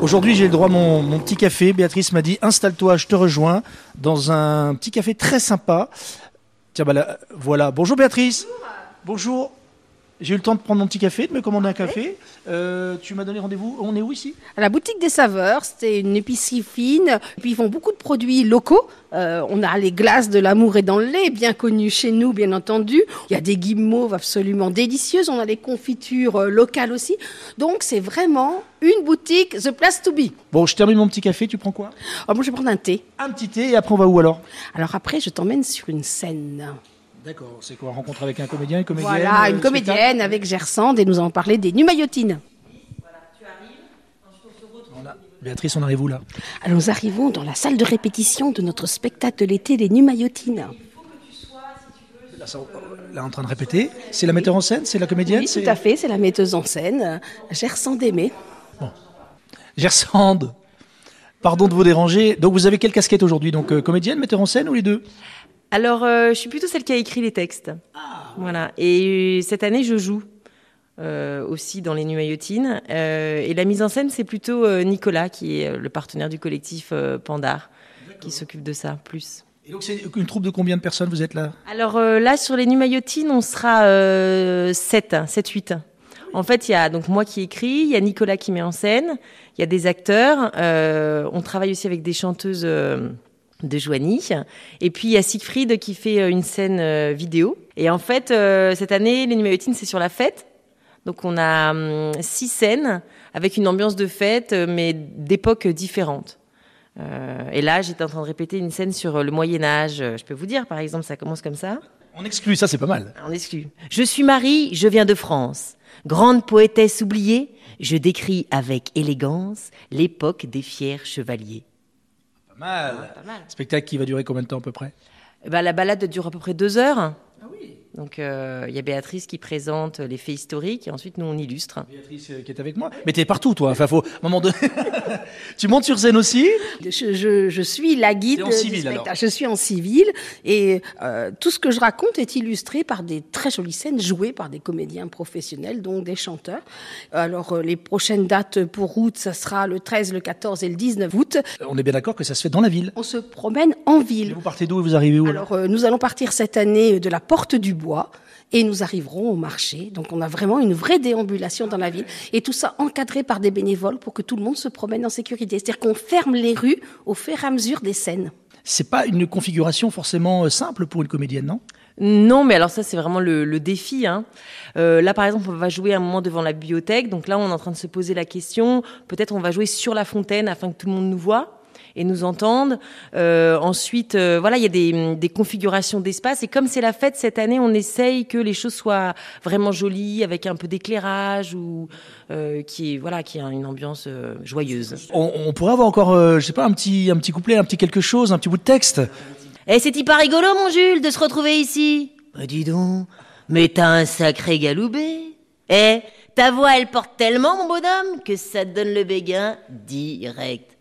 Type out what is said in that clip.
Aujourd'hui, j'ai le droit à mon, mon petit café. Béatrice m'a dit installe-toi, je te rejoins dans un petit café très sympa. Tiens, bah là, voilà. Bonjour Béatrice. Bonjour. J'ai eu le temps de prendre mon petit café, de me commander un café. Euh, tu m'as donné rendez-vous. On est où ici? À la boutique des saveurs, c'était une épicerie fine. Puis ils font beaucoup de produits locaux. Euh, on a les glaces de l'amour et dans le lait, bien connues chez nous, bien entendu. Il y a des guimauves absolument délicieuses. On a des confitures euh, locales aussi. Donc c'est vraiment une boutique, the place to be. Bon, je termine mon petit café. Tu prends quoi? Oh, moi je vais prendre un thé. Un petit thé et après on va où alors? Alors après, je t'emmène sur une scène. D'accord. C'est quoi Rencontre avec un comédien, une comédienne Voilà, euh, une comédienne avec Gersande et nous allons parler des numayotines. Voilà. Béatrice, on arrive où là? Alors nous arrivons dans la salle de répétition de notre spectacle de l'été, les numayotines. là, ça- là, en train de répéter. C'est la metteur en scène C'est la comédienne Oui, tout à fait, c'est la metteuse en scène, euh, Gersande Aimé. Gersande. Pardon de vous déranger. Donc vous avez quelle casquette aujourd'hui? Donc euh, comédienne, metteur en scène ou les deux? Alors, euh, je suis plutôt celle qui a écrit les textes. Voilà. Et euh, cette année, je joue euh, aussi dans les Numayotines. Euh, et la mise en scène, c'est plutôt Nicolas, qui est le partenaire du collectif Pandar, qui s'occupe de ça plus. Et donc c'est une troupe de combien de personnes vous êtes là? Alors là, sur les Numayotines, on sera euh, 7, 7, 8. En fait, il y a donc moi qui écris, il y a Nicolas qui met en scène, il y a des acteurs, on travaille aussi avec des chanteuses de Joigny, et puis il y a Siegfried qui fait euh, une scène euh, vidéo. Et en fait, euh, cette année, les Numayotines, c'est sur la fête. Donc on a hum, six scènes avec une ambiance de fête, mais d'époques différentes. Et là, j'étais en train de répéter une scène sur le Moyen Âge. Je peux vous dire, par exemple, ça commence comme ça. On exclut, ça c'est pas mal. On exclut. Je suis Marie, je viens de France. Grande poétesse oubliée, je décris avec élégance l'époque des fiers chevaliers. Pas mal. Pas mal. Spectacle qui va durer combien de temps à peu près? Eh ben, la balade dure à peu près deux heures. Donc euh, il y a Béatrice qui présente les faits historiques et ensuite nous on illustre. Béatrice euh, qui est avec moi. Mais t'es partout toi. Enfin faut, à un moment donné. tu montes sur scène aussi? Je, je- je suis la guide en du civil, spectacle. alors. Je suis en civil et euh, tout ce que je raconte est illustré par des très jolies scènes jouées par des comédiens professionnels, donc des chanteurs. Alors euh, les prochaines dates pour août, ça sera le 13, le 14 et le 19 août. On est bien d'accord que ça se fait dans la ville. On se promène en Et ville. vous partez d'où et vous arrivez où alors Alors, euh, nous allons partir cette année de la Porte du Bois et nous arriverons au marché. Donc, on a vraiment une vraie déambulation dans la ville et tout ça encadré par des bénévoles pour que tout le monde se promène en sécurité. C'est-à-dire qu'on ferme les rues au fur et à mesure des scènes. C'est pas une configuration forcément euh, simple pour une comédienne, non? Non, mais alors ça c'est vraiment le, le défi. Hein. Euh, là par exemple on va jouer un moment devant la bibliothèque, donc là on est en train de se poser la question, peut-être on va jouer sur la fontaine afin que tout le monde nous voit et nous entende. Euh, ensuite, euh, voilà, il y a des, des configurations d'espace et comme c'est la fête cette année, on essaye que les choses soient vraiment jolies avec un peu d'éclairage ou euh, qui est voilà, qui a une ambiance euh, joyeuse. on, on pourrait avoir encore, euh, je sais pas, un petit, un petit couplet, un petit quelque chose, un petit bout de texte. Eh, c'est-il pas rigolo, mon Jules, de se retrouver ici Bah, dis donc, mais t'as un sacré galoubé. Eh, ta voix, elle porte tellement, mon bonhomme, que ça te donne le béguin direct.